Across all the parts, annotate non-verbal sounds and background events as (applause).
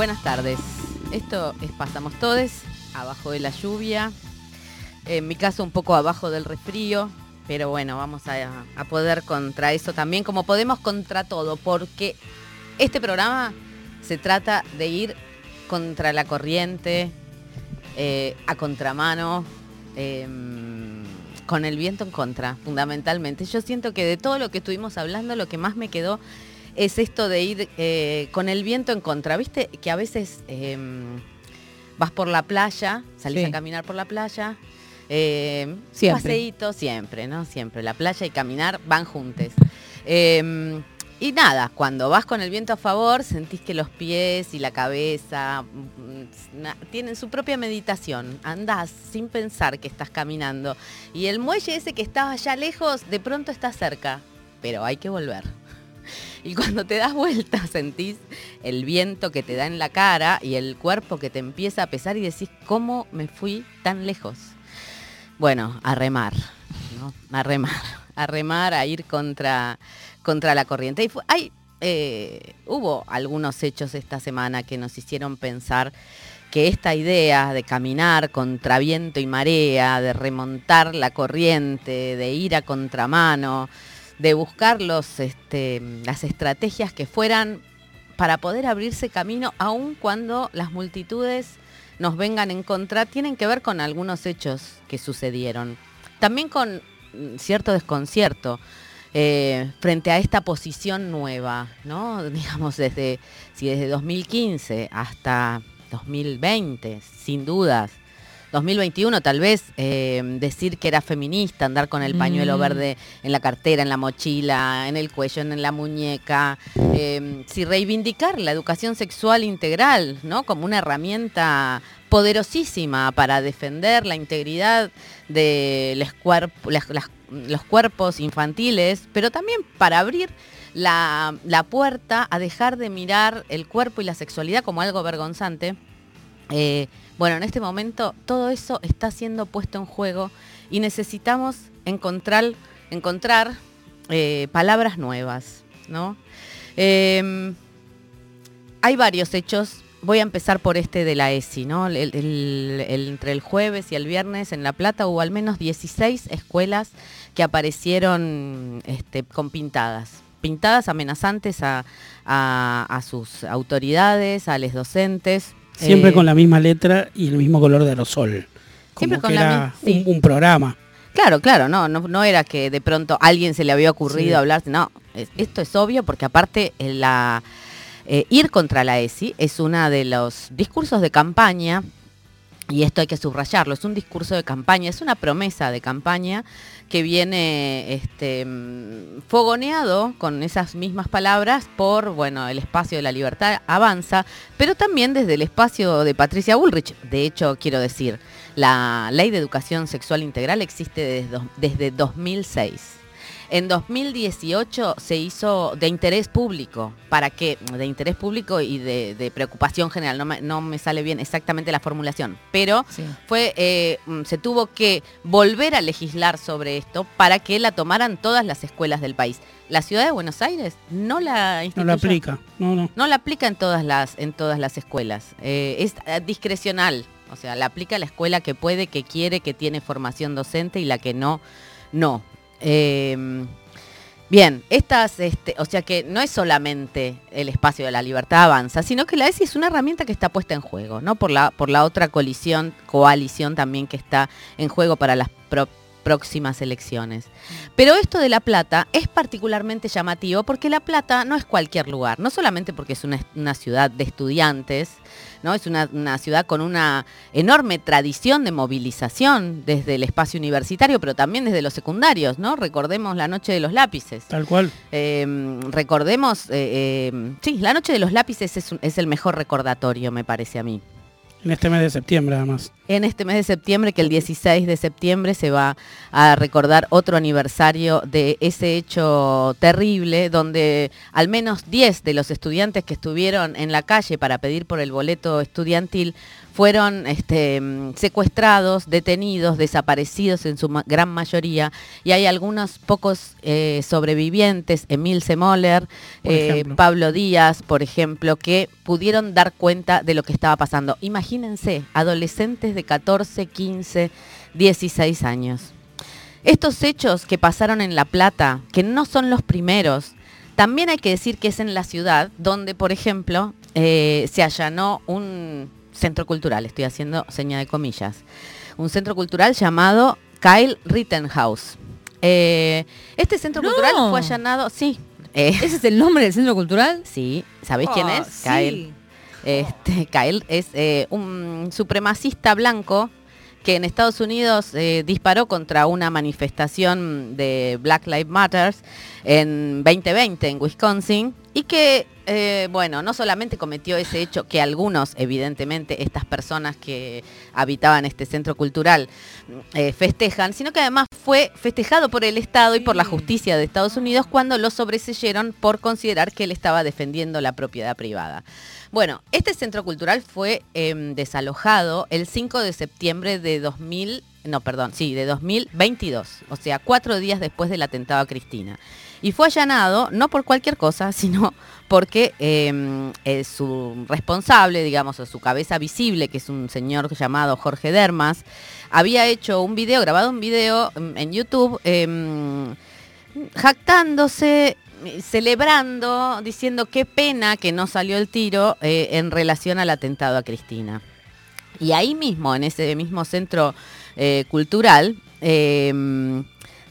buenas tardes. Esto es Pasamos Todes, abajo de la lluvia. En mi caso un poco abajo del resfrío, pero bueno, vamos a, poder contra eso también, como podemos contra todo, porque este programa se trata de ir contra la corriente, eh, a contramano, eh, con el viento en contra, fundamentalmente. Yo siento que de todo lo que estuvimos hablando, lo que más me quedó es esto de ir eh, con el viento en contra. Viste que a veces em, vas por la playa, salís Sí. a caminar por la playa. Eh, Siempre. Paseíto, siempre, ¿no? Siempre. La playa y caminar van juntes. Eh, y nada, cuando vas con el viento a favor, sentís que los pies y la cabeza mm, tienen su propia meditación. Andás sin pensar que estás caminando. Y el muelle ese que estaba allá lejos, de pronto está cerca. Pero hay que volver. (laughs) Y cuando te das vuelta, (laughs) sentís el viento que te da en la cara y el cuerpo que te empieza a pesar y decís, ¿cómo me fui tan lejos? Bueno, a remar, ¿no? A remar, a remar, a ir contra, contra la corriente. Y fu- hay, eh, hubo algunos hechos esta semana que nos hicieron pensar que esta idea de caminar contra viento y marea, de remontar la corriente, de ir a contramano, de buscar los, este, las estrategias que fueran para poder abrirse camino, aun cuando las multitudes nos vengan en contra, tienen que ver con algunos hechos que sucedieron. También con mm, cierto desconcierto eh, frente a esta posición nueva, ¿no? (laughs) Digamos, desde, si desde 2015 hasta 2020, sin dudas. 2021 tal vez eh, decir que era feminista, andar con el pañuelo Mm. verde en la cartera, en la mochila, en el cuello, en la muñeca, eh, si reivindicar la educación sexual integral, ¿no? Como una herramienta poderosísima para defender la integridad de los, cuerp- las- las- los cuerpos infantiles, pero también para abrir la, la puerta a dejar de mirar el cuerpo y la sexualidad como algo vergonzante. Eh, bueno, en este momento todo eso está siendo puesto en juego y necesitamos encontrar, encontrar eh, palabras nuevas, ¿no? Eh, hay varios hechos. Voy a empezar por este de la ESI, ¿no? Entre el jueves y el viernes en La Plata hubo al menos 16 escuelas que aparecieron este, con pintadas. Pintadas amenazantes a sus autoridades, a los docentes. Siempre Eh, con la misma letra y el mismo color de aerosol. Como Siempre que con la era sí. un, programa. Claro, claro, no, no, no era que de pronto a alguien se le había ocurrido Sí. hablar, no, es- esto es obvio porque aparte eh, la, eh, ir contra la ESI es uno de los discursos de campaña, y esto hay que subrayarlo, es un discurso de campaña, es una promesa de campaña que viene este, mm, fogoneado con esas mismas palabras por, bueno, el espacio de la libertad avanza, pero también desde el espacio de Patricia Bullrich. De hecho, quiero decir, la ley de educación sexual integral existe desde, desde 2006. En 2018 se hizo de interés público. ¿Para qué? De interés público y de, de preocupación general. No me, no me sale bien exactamente la formulación. Pero fue, eh, mm, se tuvo que volver a legislar sobre esto para que la tomaran todas las escuelas del país. La ciudad de Buenos Aires no la No lo aplica. No, no. No la aplica en todas las, en todas las escuelas. Eh, es eh, discrecional. O sea, la aplica la escuela que puede, que quiere, que tiene formación docente y la que no, no. Eh, bien, estas, este, o sea que no es solamente el espacio de la libertad avanza, sino que la ESI es una herramienta que está puesta en juego, ¿no? Por la, por la otra colisión, coalición también que está en juego para las pro- próximas elecciones. Pero esto de La Plata es particularmente llamativo porque La Plata no es cualquier lugar, no solamente porque es una, una ciudad de estudiantes, ¿no? Es una, una ciudad con una enorme tradición de movilización desde el espacio universitario, pero también desde los secundarios, ¿no? Recordemos la noche de los lápices. Tal cual. Eh, recordemos, eh, eh, sí, la noche de los lápices es, un- es el mejor recordatorio, me parece a mí. En este mes de septiembre, además. En este mes de septiembre, que el 16 de septiembre se va a recordar otro aniversario de ese hecho terrible, donde al menos 10 de los estudiantes que estuvieron en la calle para pedir por el boleto estudiantil fueron este, secuestrados, detenidos, desaparecidos en su gran mayoría, y hay algunos pocos eh, sobrevivientes, Emil Semoller, eh, Pablo Díaz, por ejemplo, que pudieron dar cuenta de lo que estaba pasando. Imagínense, adolescentes de 14, 15, 16 años. Estos hechos que pasaron en La Plata, que no son los primeros, también hay que decir que es en la ciudad donde, por ejemplo, eh, se allanó un centro cultural, estoy haciendo seña de comillas, un centro cultural llamado Kyle Rittenhouse. Eh, este centro cultural fue allanado, sí. Eh, ¿Ese es el nombre del centro cultural? (laughs) Sí, ¿sabéis quién es? Kyle. Este, (laughs) Kyle es eh, un supremacista blanco que en Estados Unidos disparó contra una manifestación de Black Lives Matter en 2020 en Wisconsin y que, eh, bueno, no solamente cometió ese hecho que algunos, evidentemente, estas personas que habitaban este centro cultural eh, festejan, sino que además fue festejado por el Estado y por la justicia de Estados Unidos cuando lo sobreseyeron por considerar que él estaba defendiendo la propiedad privada. Bueno, este centro cultural fue em, desalojado el 5 de septiembre de 2000, no, perdón, sí, de 2022, o sea, cuatro días después del atentado a Cristina. Y fue allanado no por cualquier cosa, (laughs) sino porque em, su responsable, digamos, o su cabeza visible, que es un señor llamado Jorge Dermas, había hecho un video, grabado un video em, en YouTube, em, jactándose celebrando, diciendo qué pena que no salió el tiro eh, en relación al atentado a Cristina. Y ahí mismo, en ese mismo centro eh, cultural,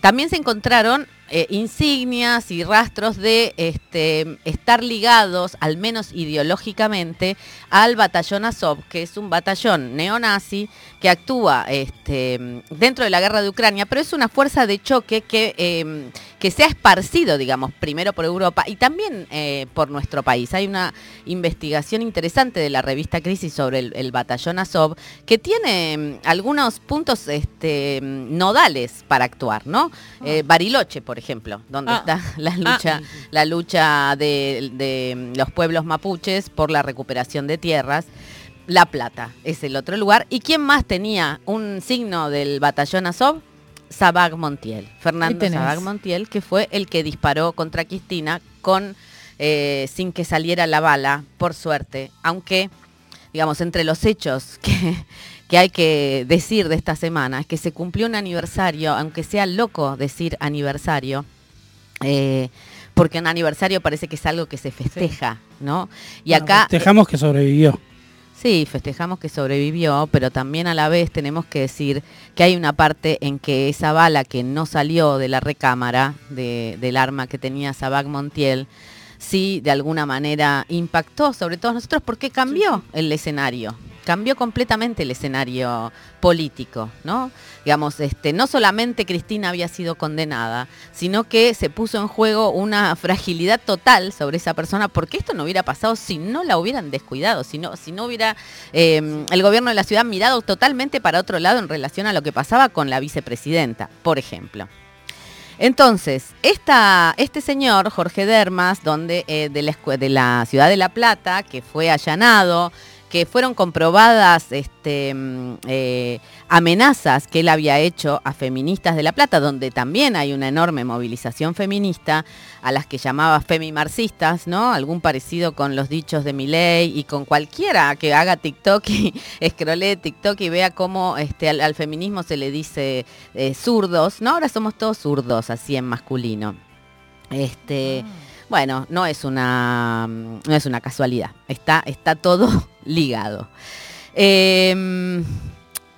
también se encontraron eh, insignias y rastros de este, estar ligados, al menos ideológicamente, al batallón Azov, que es un batallón neonazi que actúa este, dentro de la guerra de Ucrania, pero es una fuerza de choque que, em, que se ha esparcido, digamos, primero por Europa y también eh, por nuestro país. Hay una investigación interesante de la revista Crisis sobre el, batallón Azov que tiene em, algunos puntos este, nodales para actuar, ¿no? Eh, Bariloche, por ejemplo, donde ah. está (laughs) la lucha, ah. la lucha de, los pueblos mapuches por la recuperación de tierras. La Plata es el otro lugar. ¿Y quién más tenía un signo del batallón Azov? Sabag Montiel, Fernando Sabag Montiel, que fue el que disparó contra Cristina con eh, sin que saliera la bala, por suerte, aunque, digamos, entre los hechos que, que hay que decir de esta semana, es que se cumplió un aniversario, aunque sea loco decir aniversario, eh, porque un aniversario parece que es algo que se festeja, ¿no? Y acá... Festejamos que sobrevivió. Sí, festejamos que sobrevivió, pero también a la vez tenemos que decir que hay una parte en que esa bala que no salió de la recámara del arma que tenía Sabac Montiel, sí de alguna manera impactó sobre todos nosotros porque cambió el escenario, cambió completamente el escenario político, ¿no? Digamos, este, no solamente Cristina había sido condenada, sino que se puso en juego una (laughs) fragilidad total sobre esa persona, porque esto no hubiera pasado si no la hubieran descuidado, si no, si no hubiera em, el gobierno de la ciudad mirado totalmente para otro lado en relación a lo que pasaba con la vicepresidenta, por ejemplo. Entonces, este señor, Jorge Dermas, donde, eh, de la ciudad de La Plata, que fue allanado, que fueron comprobadas este, mm, eh, amenazas que él había hecho a feministas de La Plata, donde también hay una enorme movilización feminista, a las que llamaba femimarxistas, ¿no? Algún parecido con los dichos de Miley y con cualquiera que haga TikTok y (laughs) escrolee TikTok y vea cómo este, al, feminismo se le dice eh, zurdos, ¿no? Ahora somos todos zurdos, así en masculino. Este. Ah. Bueno, no es una, no es una casualidad, está, está todo (laughs) ligado. Em,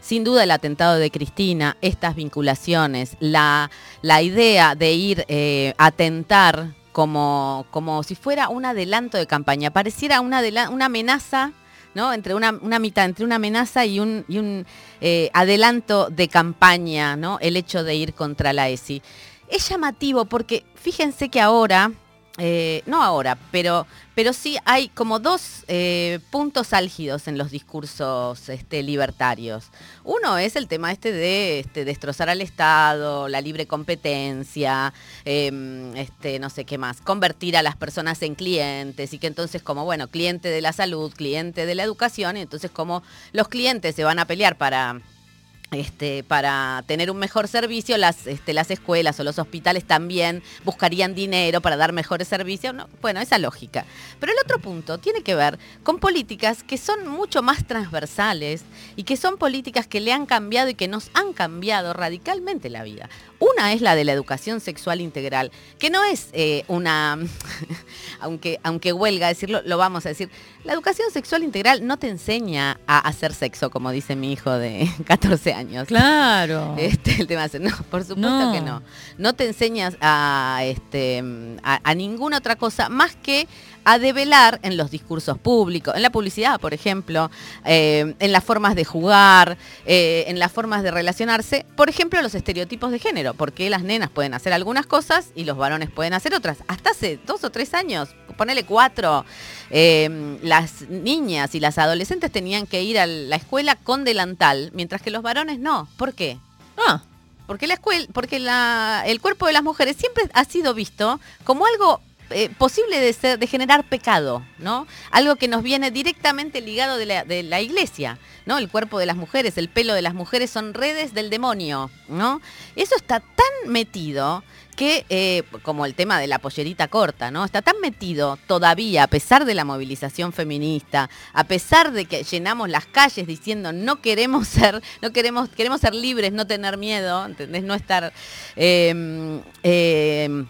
sin duda el atentado de Cristina, estas vinculaciones, la, la idea de ir eh, a atentar como, como si fuera un adelanto de campaña, pareciera una, una amenaza ¿no? Entre una, mitad, entre una amenaza y un, un eh, adelanto de campaña, ¿no? El hecho de ir contra la ESI. Es llamativo porque fíjense que ahora eh, no ahora, pero, pero sí hay como dos eh, puntos álgidos en los discursos este, libertarios. Uno es el tema este de este, destrozar al Estado, la libre competencia, em, este, no sé qué más, convertir a las personas en clientes y que entonces como, bueno, cliente de la salud, cliente de la educación, y entonces como los clientes se van a pelear para este, para tener un mejor servicio, las, este, las escuelas o los hospitales también buscarían dinero para dar mejores servicios. bueno, esa lógica. Pero el otro punto tiene que ver con políticas que son mucho más transversales y que son políticas que le han cambiado y que nos han cambiado radicalmente la vida. Una es la de la educación sexual integral, que no es eh, una, (laughs) aunque, aunque huelga decirlo, lo vamos a decir, la educación sexual integral no te enseña a hacer sexo, como dice mi hijo de (laughs) 14 años. Claro. Este, el tema es, no, por supuesto que no. No te enseñas a, este, a ninguna otra cosa más que a develar en los discursos públicos, en la publicidad, por ejemplo, eh, en las formas de jugar, eh, en las formas de relacionarse, por ejemplo, los estereotipos de género, porque las nenas pueden hacer algunas cosas y los varones pueden hacer otras. Hasta hace dos o tres años, ponele cuatro, eh, las niñas y las adolescentes tenían que ir a la escuela con delantal, mientras que los varones no. ¿Por qué? Ah. Porque la escuela, porque la, el cuerpo de las mujeres siempre ha sido visto como algo eh, posible de, ser, de generar pecado, ¿no? Algo que nos viene directamente ligado de la, iglesia, ¿no? El cuerpo de las mujeres, el pelo de las mujeres son redes del demonio, ¿no? Eso está tan metido que, eh, como el tema de la pollerita corta, ¿no? Está tan metido todavía, a pesar de la movilización feminista, a pesar de que llenamos las calles diciendo no queremos ser, no queremos, queremos ser libres, no tener miedo, ¿entendés? No estar. Eh,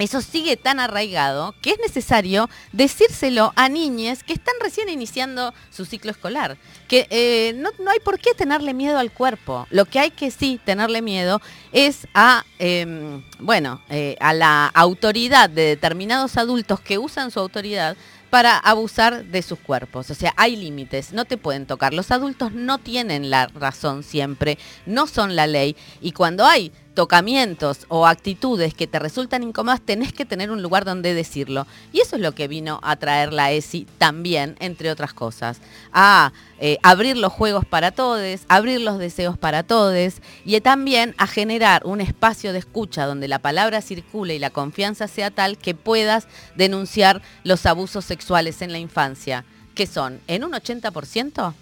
eso sigue tan arraigado que es necesario decírselo a niñas que están recién iniciando su ciclo escolar. Que eh, no, hay por qué tenerle miedo al cuerpo. Lo que hay que sí tenerle miedo es a, em, bueno, eh, a la autoridad de determinados adultos que usan su autoridad para abusar de sus cuerpos. O sea, hay límites, no te pueden tocar. Los adultos no tienen la razón siempre, no son la ley. Y cuando hay tocamientos o actitudes que te resultan incómodas, tenés que tener un lugar donde decirlo. Y eso es lo que vino a traer la ESI también, entre otras cosas. A eh, abrir los juegos para todos, abrir los deseos para todos y también a generar un espacio de escucha donde la palabra circule y la confianza sea tal que puedas denunciar los abusos sexuales en la infancia, que son en un 80%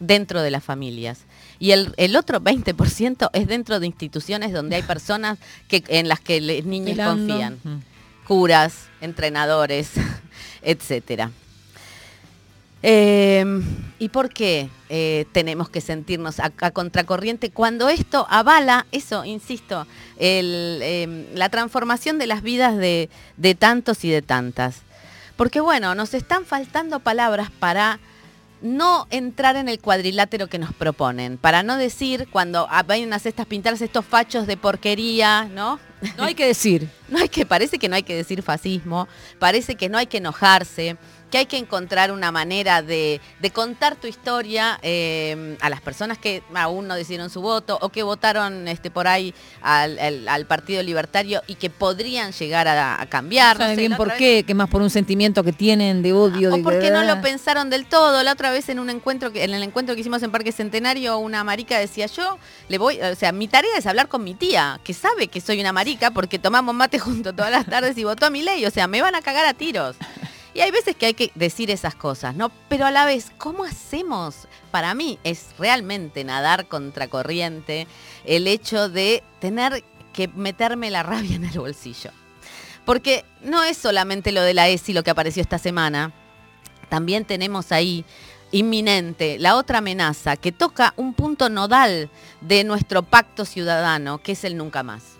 dentro de las familias y el, otro 20% es dentro de instituciones donde hay personas que, en las que los niños confían. Mm. Curas, entrenadores, (laughs) etcétera. Em, ¿Y por qué eh, tenemos que sentirnos a, contracorriente cuando esto avala, eso, insisto, em, la transformación de las vidas de, de tantos y de tantas? Porque bueno, nos están faltando palabras para no entrar en el cuadrilátero que nos proponen, para no decir cuando vayan a estas pintarse estos fachos de porquería, ¿no? No hay que decir. (laughs) no hay que, parece que no hay que decir fascismo, parece que no hay que enojarse, que hay que encontrar una manera de, contar tu historia eh, a las personas que aún no decidieron su voto o que votaron este, por ahí al, Partido Libertario y que podrían llegar a, cambiar. No, bien por qué, que más por un sentimiento que tienen de odio. O porque no lo pensaron del todo. La otra vez en un encuentro, que, en el encuentro que hicimos en Parque Centenario, una marica decía yo, le voy, o sea, mi tarea es hablar con mi tía, que sabe que soy una marica porque tomamos mate (laughs) junto todas las tardes y votó a mi ley. O sea, me van a cagar a tiros. Y hay veces que hay que decir esas cosas, ¿no? Pero a la vez, ¿cómo hacemos? Para mí es realmente nadar contracorriente el hecho de tener que meterme la rabia en el bolsillo. Porque no es solamente lo de la ESI lo que apareció esta semana, también tenemos ahí inminente la otra amenaza que toca un punto nodal de nuestro pacto ciudadano, que es el nunca más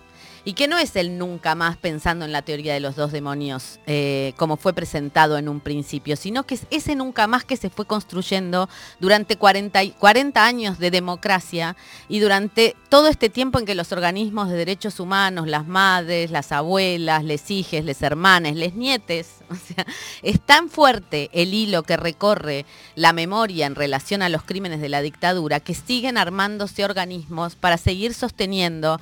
y que no es el nunca más pensando en la teoría de los dos demonios eh, como fue presentado en un principio, sino que es ese nunca más que se fue construyendo durante 40, 40 años de democracia y durante todo este tiempo en que los organismos de derechos humanos, las madres, las abuelas, les hijes, les hermanes, les nietes, (laughs) o sea, es tan fuerte el hilo que recorre la memoria en relación a los crímenes de la dictadura que siguen armándose organismos para seguir sosteniendo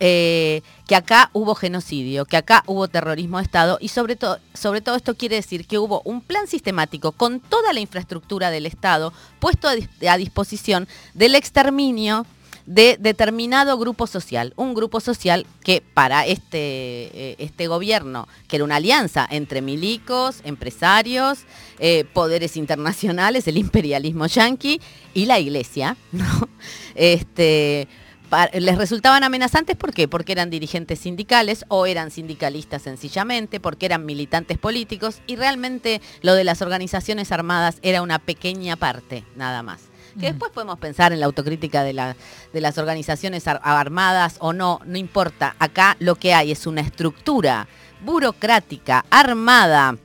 eh, que acá hubo genocidio, que acá hubo terrorismo de Estado y sobre, todo sobre todo esto quiere decir que hubo un plan sistemático con toda la infraestructura del Estado puesto a, disposición del exterminio de determinado grupo social, un grupo social que para este, eh, este gobierno, que era una alianza entre milicos, empresarios, eh, poderes internacionales, el imperialismo yanqui y la iglesia. (laughs) Este, les resultaban amenazantes, ¿por qué? Porque eran dirigentes sindicales o eran sindicalistas sencillamente, porque eran militantes políticos y realmente lo de las organizaciones armadas era una pequeña parte, nada más. Que después podemos pensar en la autocrítica de, de las organizaciones armadas o no, no importa. Acá lo que hay es una estructura burocrática, armada,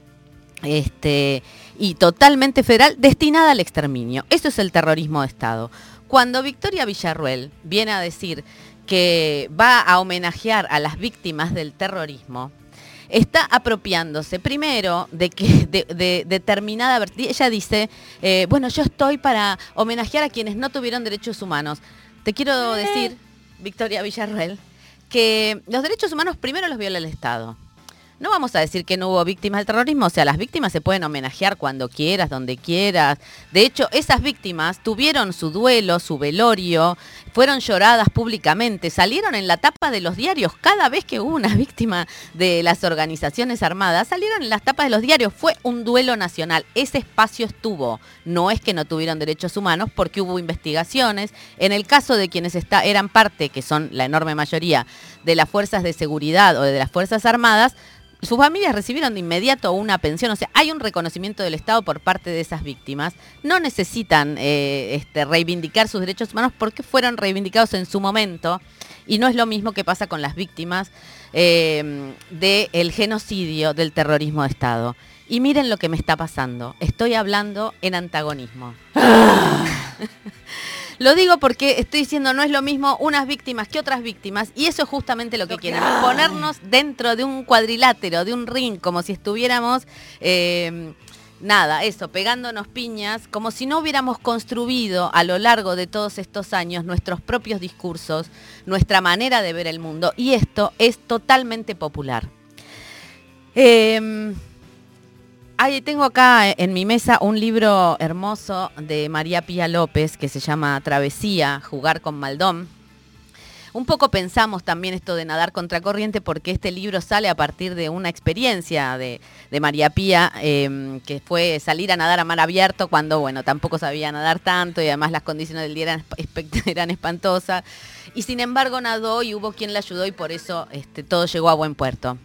este, y totalmente federal destinada al exterminio. Eso es el terrorismo de Estado. Cuando Victoria Villarruel viene a decir que va a homenajear a las víctimas del terrorismo, está apropiándose primero de que de, determinada ella dice eh, bueno yo estoy para homenajear a quienes no tuvieron derechos humanos te quiero eh. decir Victoria Villarruel que los derechos humanos primero los viola el Estado no vamos a decir que no hubo víctimas del terrorismo, o sea, las víctimas se pueden homenajear cuando quieras, donde quieras. De hecho, esas víctimas tuvieron su duelo, su velorio, fueron lloradas públicamente, salieron en la tapa de los diarios. Cada vez que hubo una (laughs) víctima de las organizaciones armadas, salieron en las tapas de los diarios. Fue un duelo nacional. Ese espacio estuvo. No es que no tuvieron derechos humanos, porque hubo investigaciones. En el caso de quienes está, eran parte, que son la enorme mayoría, de las fuerzas de seguridad o de las fuerzas armadas, sus familias recibieron de inmediato una pensión, o sea, hay un reconocimiento del Estado por parte de esas víctimas. No necesitan eh, este, reivindicar sus derechos humanos porque fueron reivindicados en su momento y no es lo mismo que pasa con las víctimas eh, del genocidio, del terrorismo de Estado. Y miren lo que me está pasando. Estoy hablando en antagonismo. (gasps) (laughs) Lo digo porque estoy diciendo no es lo mismo unas víctimas que otras víctimas y eso es justamente lo que quieren, ponernos dentro de un cuadrilátero, de un ring, como si estuviéramos... Eh, nada, eso, pegándonos piñas, como si no hubiéramos construido a lo largo de todos estos años nuestros propios discursos, nuestra manera de ver el mundo. Y esto es totalmente popular. Eh, tengo acá en mi mesa un libro hermoso de María Pía López que se llama Travesía, Jugar con Maldón. Un poco pensamos también esto de nadar contracorriente porque este libro sale a partir de una experiencia de, María Pía, em, que fue salir a nadar a mar abierto cuando, bueno, tampoco sabía nadar tanto y además las condiciones del día eran, (laughs) eran espantosas. Y sin embargo nadó y hubo quien la ayudó y por eso este, todo llegó a buen puerto.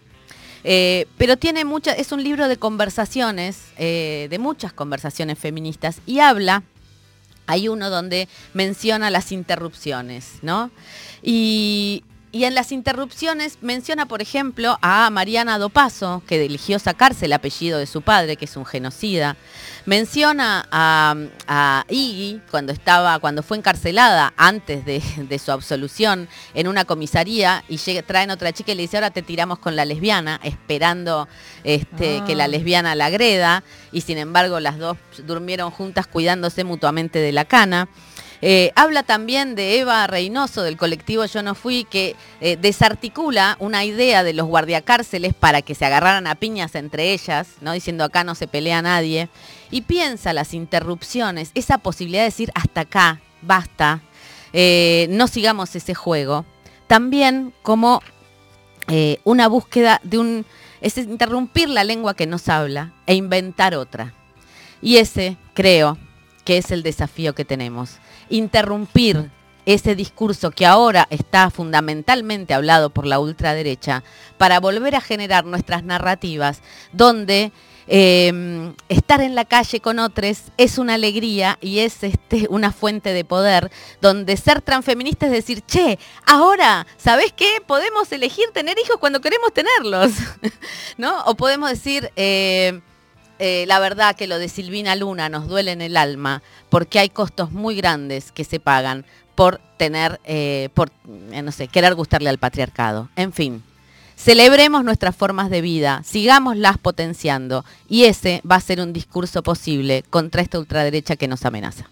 Eh, pero tiene mucha, es un libro de conversaciones, eh, de muchas conversaciones feministas, y habla, hay uno donde menciona las interrupciones, ¿no? Y, y en las interrupciones menciona, por ejemplo, a Mariana Dopaso, que eligió sacarse el apellido de su padre, que es un genocida. Menciona a, a Iggy cuando estaba, cuando fue encarcelada antes de, su absolución en una comisaría y traen otra chica y le dice ahora te tiramos con la lesbiana, esperando este, que la ah. lesbiana la agreda, y sin embargo las dos durmieron juntas cuidándose mutuamente de la cana. Eh, habla también de Eva Reynoso del colectivo Yo No Fui, que eh, desarticula una idea de los guardiacárceles para que se agarraran a piñas entre ellas, ¿no? diciendo acá no se pelea nadie, y piensa las interrupciones, esa posibilidad de decir hasta acá, basta, eh, no sigamos ese juego, también como una búsqueda de un, es interrumpir la lengua que nos habla e inventar otra. Y ese, creo, que es el desafío que tenemos interrumpir ese discurso que ahora está fundamentalmente hablado por la ultraderecha para volver a generar nuestras narrativas donde em, estar en la calle con otros es una alegría y es este, una fuente de poder, donde ser transfeminista es decir, che, ahora, ¿sabés qué? Podemos elegir tener hijos cuando queremos tenerlos, (laughs) ¿no? O podemos decir... Eh, eh, la verdad que lo de Silvina Luna nos duele en el alma porque hay costos muy grandes que se pagan por tener, eh, por, eh, no sé, querer gustarle al patriarcado. En fin, celebremos nuestras formas de vida, sigámoslas potenciando y ese va a ser un discurso posible contra esta ultraderecha que nos amenaza.